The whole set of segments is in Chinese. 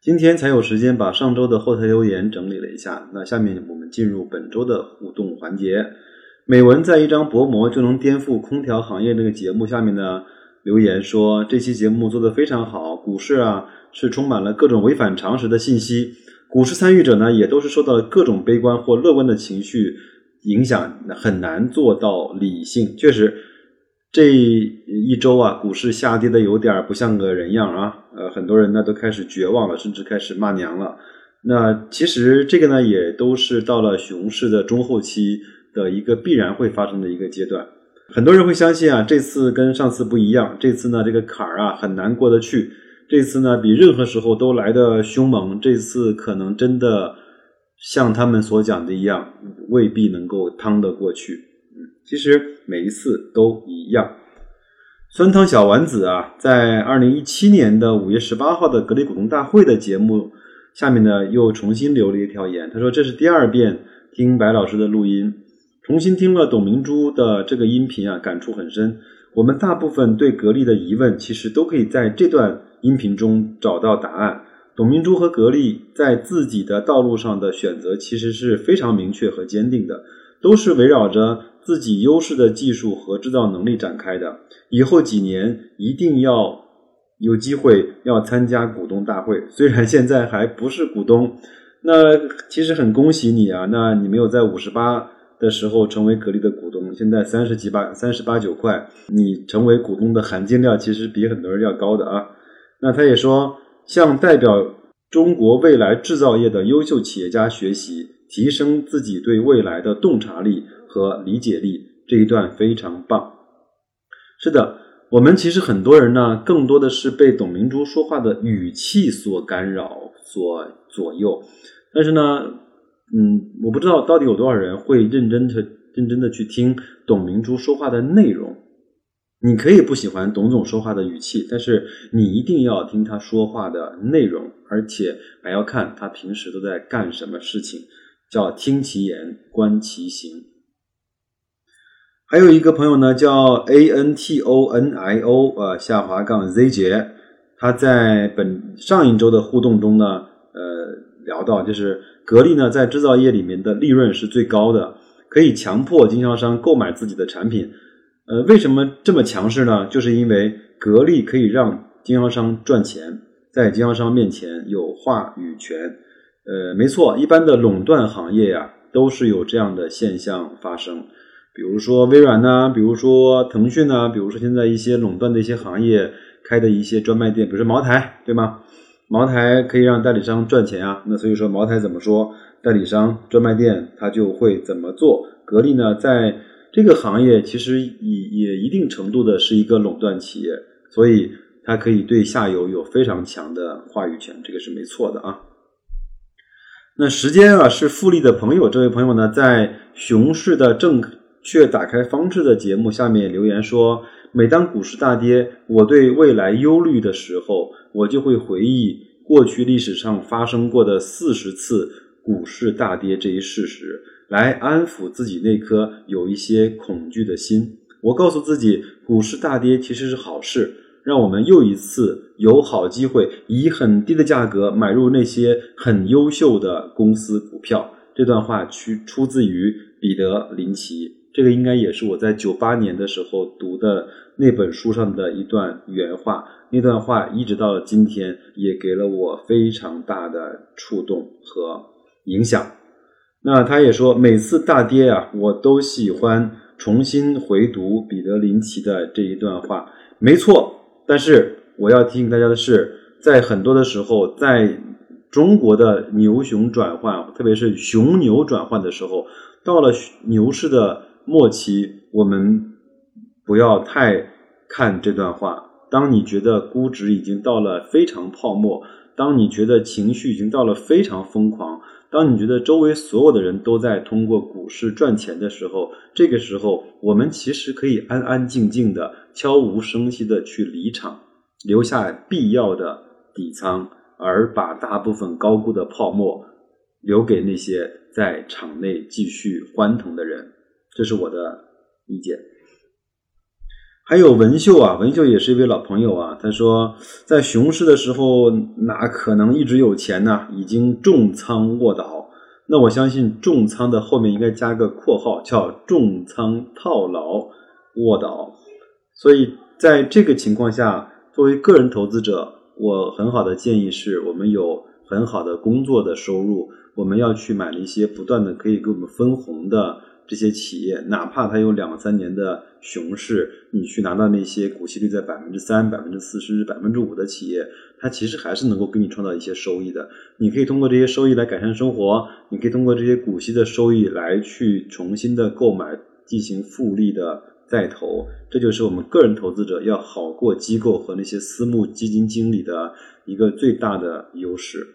今天才有时间把上周的后台留言整理了一下，那下面我们进入本周的互动环节。美文在一张薄膜就能颠覆空调行业这个节目下面呢留言说，这期节目做得非常好，股市啊是充满了各种违反常识的信息，股市参与者呢也都是受到各种悲观或乐观的情绪影响，很难做到理性。确实，这一周啊，股市下跌的有点不像个人样啊，呃，很多人呢都开始绝望了，甚至开始骂娘了。那其实这个呢，也都是到了熊市的中后期。的一个必然会发生的一个阶段，很多人会相信啊，这次跟上次不一样，这次呢这个坎儿啊很难过得去，这次呢比任何时候都来的凶猛，这次可能真的像他们所讲的一样，未必能够趟得过去。嗯，其实每一次都一样。酸汤小丸子啊，在二零一七年的五月十八号的格力股东大会的节目下面呢，又重新留了一条言，他说这是第二遍听白老师的录音。重新听了董明珠的这个音频啊，感触很深。我们大部分对格力的疑问，其实都可以在这段音频中找到答案。董明珠和格力在自己的道路上的选择，其实是非常明确和坚定的，都是围绕着自己优势的技术和制造能力展开的。以后几年一定要有机会要参加股东大会，虽然现在还不是股东，那其实很恭喜你啊！那你没有在五十八。的时候成为格力的股东，现在三十几八三十八九块，你成为股东的含金量其实比很多人要高的啊。那他也说，向代表中国未来制造业的优秀企业家学习，提升自己对未来的洞察力和理解力，这一段非常棒。是的，我们其实很多人呢，更多的是被董明珠说话的语气所干扰、所左右，但是呢。嗯，我不知道到底有多少人会认真的、认真的去听董明珠说话的内容。你可以不喜欢董总说话的语气，但是你一定要听他说话的内容，而且还要看他平时都在干什么事情，叫听其言，观其行。还有一个朋友呢，叫 A N T O N I O 呃下滑杠 Z 杰，他在本上一周的互动中呢，呃聊到就是。格力呢，在制造业里面的利润是最高的，可以强迫经销商购买自己的产品。呃，为什么这么强势呢？就是因为格力可以让经销商赚钱，在经销商面前有话语权。呃，没错，一般的垄断行业呀，都是有这样的现象发生。比如说微软呐，比如说腾讯呐，比如说现在一些垄断的一些行业开的一些专卖店，比如说茅台，对吗？茅台可以让代理商赚钱啊，那所以说茅台怎么说，代理商专卖店他就会怎么做。格力呢，在这个行业其实也也一定程度的是一个垄断企业，所以它可以对下游有非常强的话语权，这个是没错的啊。那时间啊是复利的朋友，这位朋友呢在熊市的正却打开方式的节目下面留言说。每当股市大跌，我对未来忧虑的时候，我就会回忆过去历史上发生过的四十次股市大跌这一事实，来安抚自己那颗有一些恐惧的心。我告诉自己，股市大跌其实是好事，让我们又一次有好机会以很低的价格买入那些很优秀的公司股票。这段话去出自于彼得林奇。这个应该也是我在九八年的时候读的那本书上的一段原话，那段话一直到了今天也给了我非常大的触动和影响。那他也说，每次大跌啊，我都喜欢重新回读彼得林奇的这一段话。没错，但是我要提醒大家的是，在很多的时候，在中国的牛熊转换，特别是熊牛转换的时候，到了牛市的。末期，我们不要太看这段话。当你觉得估值已经到了非常泡沫，当你觉得情绪已经到了非常疯狂，当你觉得周围所有的人都在通过股市赚钱的时候，这个时候我们其实可以安安静静的、悄无声息的去离场，留下必要的底仓，而把大部分高估的泡沫留给那些在场内继续欢腾的人。这是我的意见。还有文秀啊，文秀也是一位老朋友啊。他说，在熊市的时候，哪可能一直有钱呢？已经重仓卧倒。那我相信重仓的后面应该加个括号，叫重仓套牢卧倒。所以在这个情况下，作为个人投资者，我很好的建议是我们有很好的工作的收入，我们要去买了一些不断的可以给我们分红的。这些企业，哪怕它有两三年的熊市，你去拿到那些股息率在百分之三、百分之四甚至、百分之五的企业，它其实还是能够给你创造一些收益的。你可以通过这些收益来改善生活，你可以通过这些股息的收益来去重新的购买，进行复利的再投。这就是我们个人投资者要好过机构和那些私募基金经理的一个最大的优势。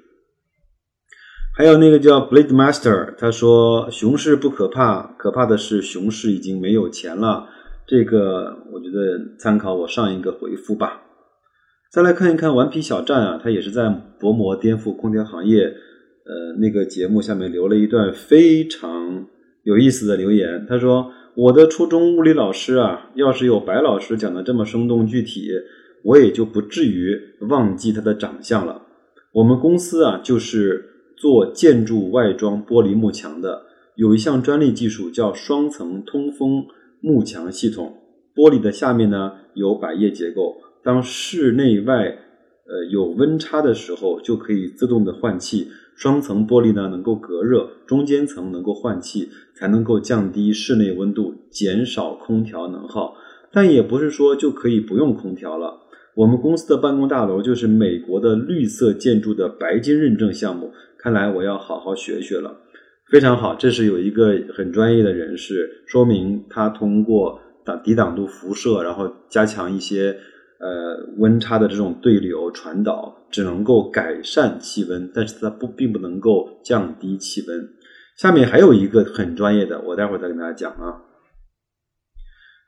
还有那个叫 Blade Master，他说熊市不可怕，可怕的是熊市已经没有钱了。这个我觉得参考我上一个回复吧。再来看一看顽皮小站啊，他也是在薄膜颠覆空调行业，呃，那个节目下面留了一段非常有意思的留言。他说：“我的初中物理老师啊，要是有白老师讲的这么生动具体，我也就不至于忘记他的长相了。我们公司啊，就是。”做建筑外装玻璃幕墙的，有一项专利技术叫双层通风幕墙系统。玻璃的下面呢有百叶结构，当室内外呃有温差的时候，就可以自动的换气。双层玻璃呢能够隔热，中间层能够换气，才能够降低室内温度，减少空调能耗。但也不是说就可以不用空调了。我们公司的办公大楼就是美国的绿色建筑的白金认证项目。看来我要好好学学了，非常好，这是有一个很专业的人士，说明他通过挡抵挡度辐射，然后加强一些呃温差的这种对流传导，只能够改善气温，但是它不并不能够降低气温。下面还有一个很专业的，我待会儿再跟大家讲啊。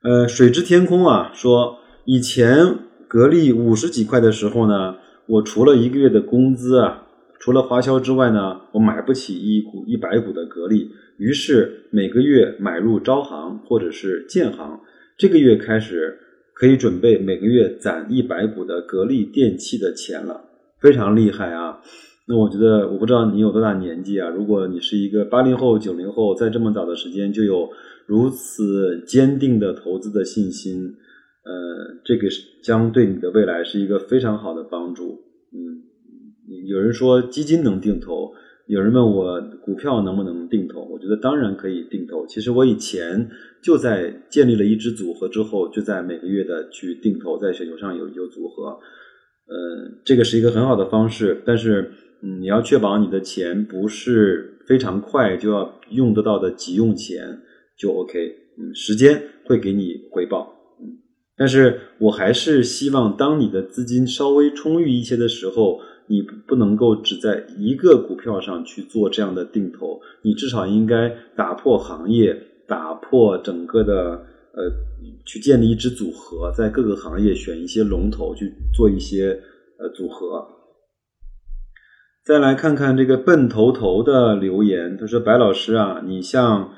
呃，水之天空啊，说以前格力五十几块的时候呢，我除了一个月的工资啊。除了花销之外呢，我买不起一股一百股的格力，于是每个月买入招行或者是建行。这个月开始可以准备每个月攒一百股的格力电器的钱了，非常厉害啊！那我觉得，我不知道你有多大年纪啊？如果你是一个八零后、九零后，在这么早的时间就有如此坚定的投资的信心，呃，这个是将对你的未来是一个非常好的帮助，有人说基金能定投，有人问我股票能不能定投，我觉得当然可以定投。其实我以前就在建立了一支组合之后，就在每个月的去定投，在雪球上有有组合，呃，这个是一个很好的方式。但是，嗯，你要确保你的钱不是非常快就要用得到的急用钱，就 OK。嗯，时间会给你回报。嗯，但是我还是希望，当你的资金稍微充裕一些的时候。你不能够只在一个股票上去做这样的定投，你至少应该打破行业，打破整个的呃，去建立一支组合，在各个行业选一些龙头去做一些呃组合。再来看看这个笨头头的留言，他说：“白老师啊，你像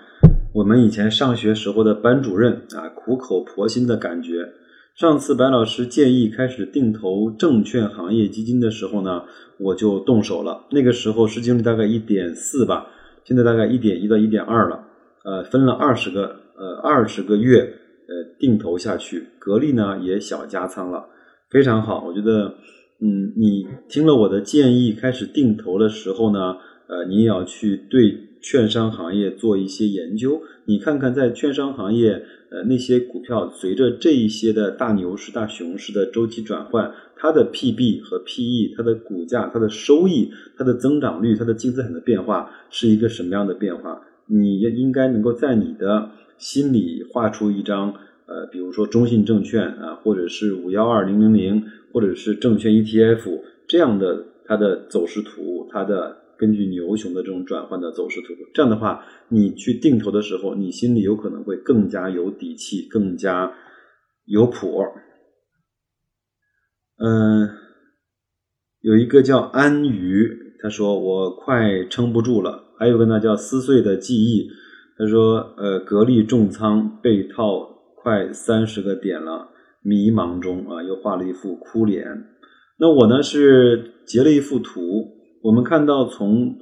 我们以前上学时候的班主任啊，苦口婆心的感觉。”上次白老师建议开始定投证券行业基金的时候呢，我就动手了。那个时候市净率大概一点四吧，现在大概一点一到一点二了。呃，分了二十个呃二十个月呃定投下去，格力呢也小加仓了，非常好。我觉得，嗯，你听了我的建议开始定投的时候呢，呃，你也要去对券商行业做一些研究，你看看在券商行业。呃，那些股票随着这一些的大牛市、大熊市的周期转换，它的 PB 和 PE，它的股价、它的收益、它的增长率、它的净资产的变化是一个什么样的变化？你也应该能够在你的心里画出一张，呃，比如说中信证券啊，或者是五幺二零零零，或者是证券 ETF 这样的它的走势图、它的根据牛熊的这种转换的走势图。这样的话，你去定投的时候，你心里有可能会更加有底气，更加有谱。嗯，有一个叫安鱼，他说我快撑不住了。还有个呢叫撕碎的记忆，他说呃格力重仓被套快三十个点了，迷茫中啊，又画了一副哭脸。那我呢是截了一幅图，我们看到从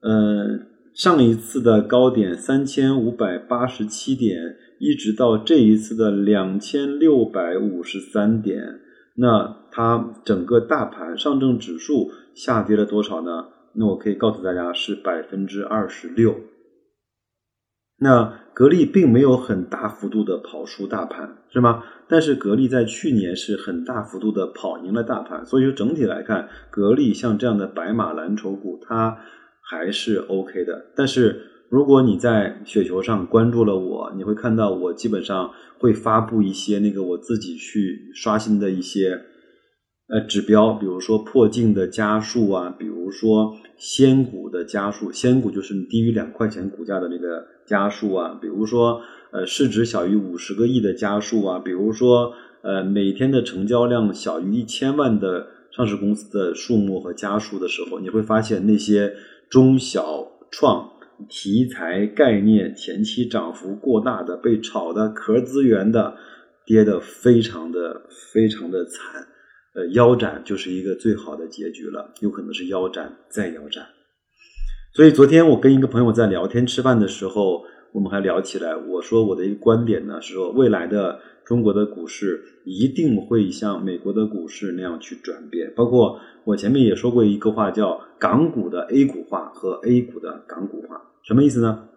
呃上一次的高点三千五百八十七点，一直到这一次的两千六百五十三点。那它整个大盘上证指数下跌了多少呢？那我可以告诉大家是百分之二十六。那格力并没有很大幅度的跑输大盘，是吗？但是格力在去年是很大幅度的跑赢了大盘，所以说整体来看，格力像这样的白马蓝筹股，它还是 OK 的。但是如果你在雪球上关注了我，你会看到我基本上会发布一些那个我自己去刷新的一些呃指标，比如说破净的家数啊，比如说仙股的家数，仙股就是低于两块钱股价的那个家数啊，比如说呃市值小于五十个亿的家数啊，比如说呃每天的成交量小于一千万的上市公司的数目和家数的时候，你会发现那些中小创。题材概念前期涨幅过大的被炒的壳资源的跌的非常的非常的惨，呃腰斩就是一个最好的结局了，有可能是腰斩再腰斩。所以昨天我跟一个朋友在聊天吃饭的时候，我们还聊起来，我说我的一个观点呢是说未来的。中国的股市一定会像美国的股市那样去转变，包括我前面也说过一个话，叫港股的 A 股化和 A 股的港股化，什么意思呢？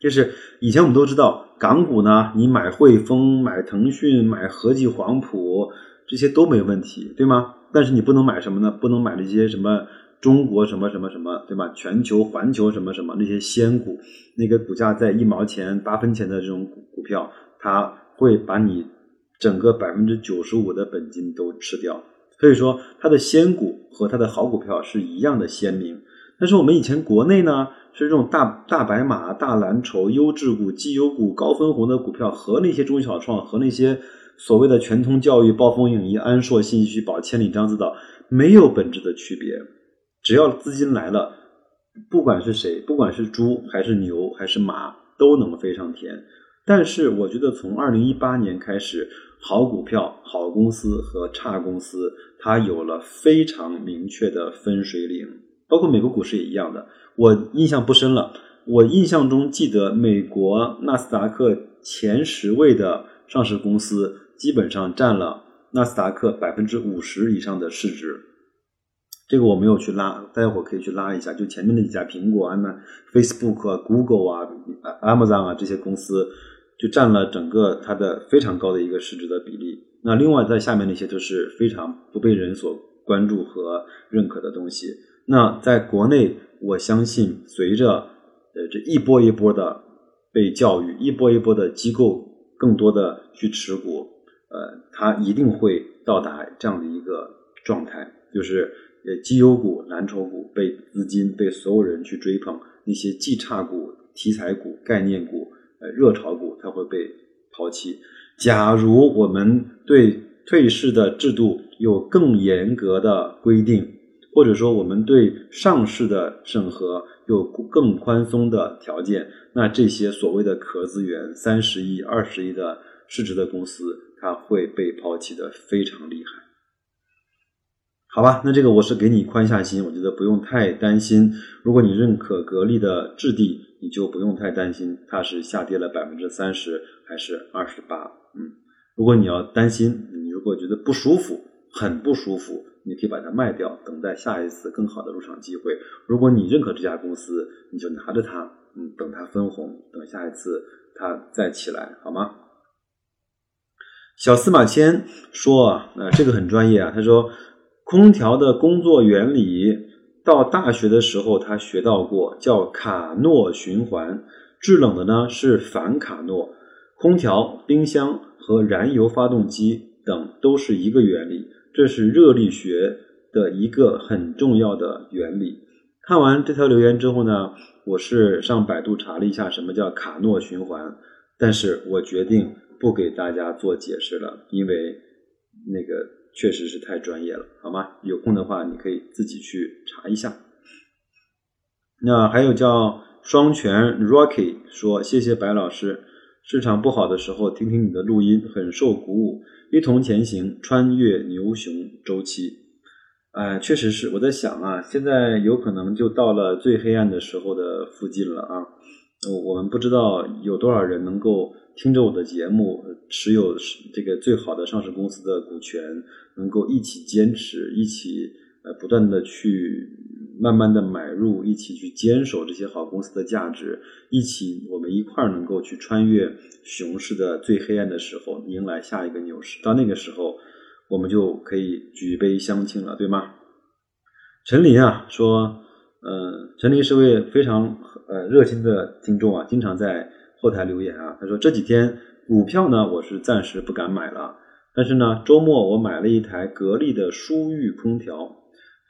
就是以前我们都知道港股呢，你买汇丰、买腾讯、买和记黄埔这些都没问题，对吗？但是你不能买什么呢？不能买那些什么中国什么什么什么，对吧？全球环球什么什么那些仙股，那个股价在一毛钱、八分钱的这种股股票，它。会把你整个百分之九十五的本金都吃掉，所以说它的仙股和它的好股票是一样的鲜明。但是我们以前国内呢是这种大大白马、大蓝筹、优质股、绩优股、高分红的股票，和那些中小创和那些所谓的全通教育、暴风影音、安硕、信息宝、千里张自导没有本质的区别。只要资金来了，不管是谁，不管是猪还是牛还是马，都能飞上天。但是我觉得从二零一八年开始，好股票、好公司和差公司，它有了非常明确的分水岭。包括美国股市也一样的。我印象不深了，我印象中记得美国纳斯达克前十位的上市公司，基本上占了纳斯达克百分之五十以上的市值。这个我没有去拉，待会儿可以去拉一下。就前面那几家，苹果啊、Facebook 啊、Google 啊、Amazon 啊这些公司。就占了整个它的非常高的一个市值的比例。那另外在下面那些都是非常不被人所关注和认可的东西。那在国内，我相信随着呃这一波一波的被教育，一波一波的机构更多的去持股，呃，它一定会到达这样的一个状态，就是呃绩优股、蓝筹股被资金被所有人去追捧，那些绩差股、题材股、概念股。呃热炒股它会被抛弃。假如我们对退市的制度有更严格的规定，或者说我们对上市的审核有更宽松的条件，那这些所谓的壳资源三十亿、二十亿的市值的公司，它会被抛弃的非常厉害。好吧，那这个我是给你宽下心，我觉得不用太担心。如果你认可格力的质地，你就不用太担心它是下跌了百分之三十还是二十八。嗯，如果你要担心，你如果觉得不舒服，很不舒服，你可以把它卖掉，等待下一次更好的入场机会。如果你认可这家公司，你就拿着它，嗯，等它分红，等下一次它再起来，好吗？小司马迁说啊，呃，这个很专业啊，他说。空调的工作原理，到大学的时候他学到过，叫卡诺循环。制冷的呢是反卡诺。空调、冰箱和燃油发动机等都是一个原理，这是热力学的一个很重要的原理。看完这条留言之后呢，我是上百度查了一下什么叫卡诺循环，但是我决定不给大家做解释了，因为那个确实是太专业了，好吗？有空的话你可以自己去查一下。那还有叫双拳 Rocky 说，谢谢白老师，市场不好的时候听听你的录音，很受鼓舞，一同前行，穿越牛熊周期。哎，确实是我在想啊，现在有可能就到了最黑暗的时候的附近了啊。我们不知道有多少人能够听着我的节目，持有这个最好的上市公司的股权，能够一起坚持，一起呃不断的去慢慢的买入，一起去坚守这些好公司的价值，一起我们一块儿能够去穿越熊市的最黑暗的时候，迎来下一个牛市。到那个时候。我们就可以举杯相庆了，对吗？陈林啊说，呃，陈林是位非常呃热心的听众啊，经常在后台留言啊。他说这几天股票呢，我是暂时不敢买了，但是呢，周末我买了一台格力的舒裕空调，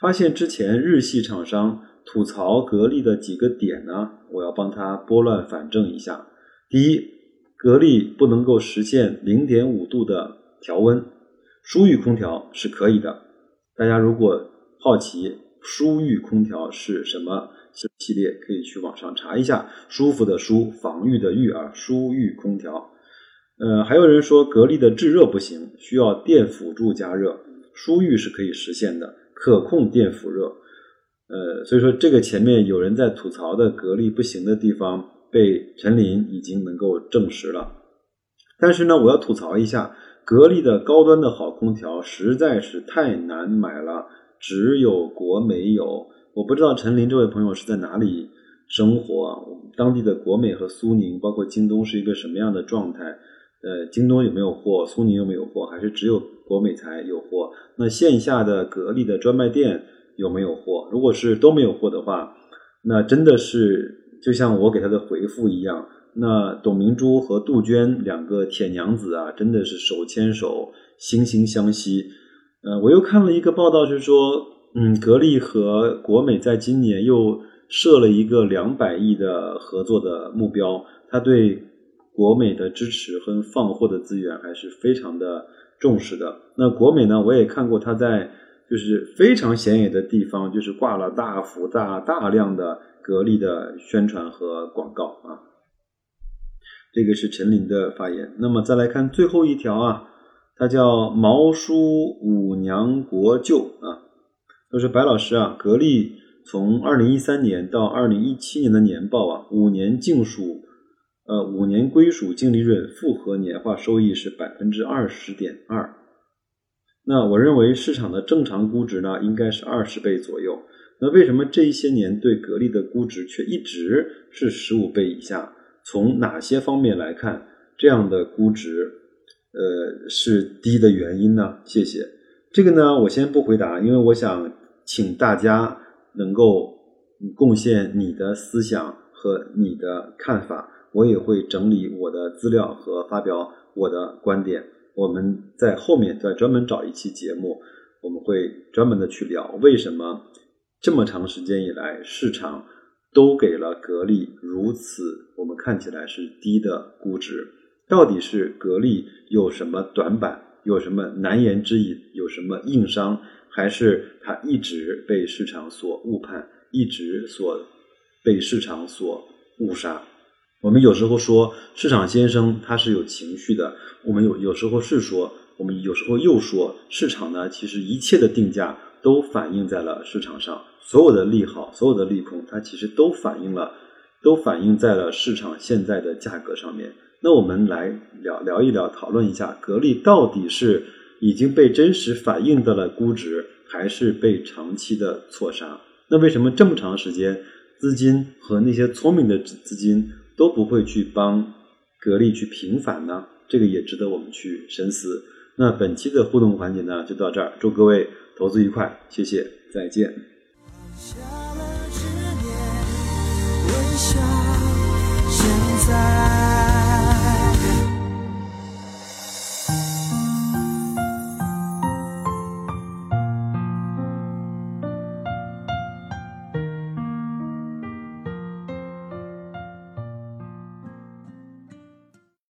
发现之前日系厂商吐槽格力的几个点呢，我要帮他拨乱反正一下。第一，格力不能够实现零点五度的调温。舒裕空调是可以的，大家如果好奇舒裕空调是什么系列，可以去网上查一下。舒服的舒，防御的御啊，舒裕空调。呃，还有人说格力的制热不行，需要电辅助加热，舒裕是可以实现的，可控电辅热。呃，所以说这个前面有人在吐槽的格力不行的地方，被陈林已经能够证实了。但是呢，我要吐槽一下。格力的高端的好空调实在是太难买了，只有国美有。我不知道陈林这位朋友是在哪里生活，当地的国美和苏宁，包括京东是一个什么样的状态？呃，京东有没有货？苏宁有没有货？还是只有国美才有货？那线下的格力的专卖店有没有货？如果是都没有货的话，那真的是就像我给他的回复一样。那董明珠和杜鹃两个铁娘子啊，真的是手牵手、惺惺相惜。呃，我又看了一个报道，是说，嗯，格力和国美在今年又设了一个两百亿的合作的目标。他对国美的支持和放货的资源还是非常的重视的。那国美呢，我也看过他在就是非常显眼的地方，就是挂了大幅大大量的格力的宣传和广告啊。这个是陈林的发言。那么再来看最后一条啊，他叫毛叔五娘国舅啊，他说白老师啊，格力从二零一三年到二零一七年的年报啊，五年净属呃五年归属净利润复合年化收益是百分之二十点二。那我认为市场的正常估值呢，应该是二十倍左右。那为什么这一些年对格力的估值却一直是十五倍以下？从哪些方面来看，这样的估值，呃，是低的原因呢？谢谢。这个呢，我先不回答，因为我想请大家能够贡献你的思想和你的看法，我也会整理我的资料和发表我的观点。我们在后面再专门找一期节目，我们会专门的去聊为什么这么长时间以来市场。都给了格力如此我们看起来是低的估值，到底是格力有什么短板，有什么难言之隐，有什么硬伤，还是它一直被市场所误判，一直所被市场所误杀？我们有时候说市场先生他是有情绪的，我们有有时候是说，我们有时候又说市场呢，其实一切的定价。都反映在了市场上，所有的利好，所有的利空，它其实都反映了，都反映在了市场现在的价格上面。那我们来聊聊一聊，讨论一下，格力到底是已经被真实反映的了估值，还是被长期的错杀？那为什么这么长时间，资金和那些聪明的资金都不会去帮格力去平反呢？这个也值得我们去深思。那本期的互动环节呢，就到这儿，祝各位。投资愉快，谢谢，再见。下了念，微笑，现在。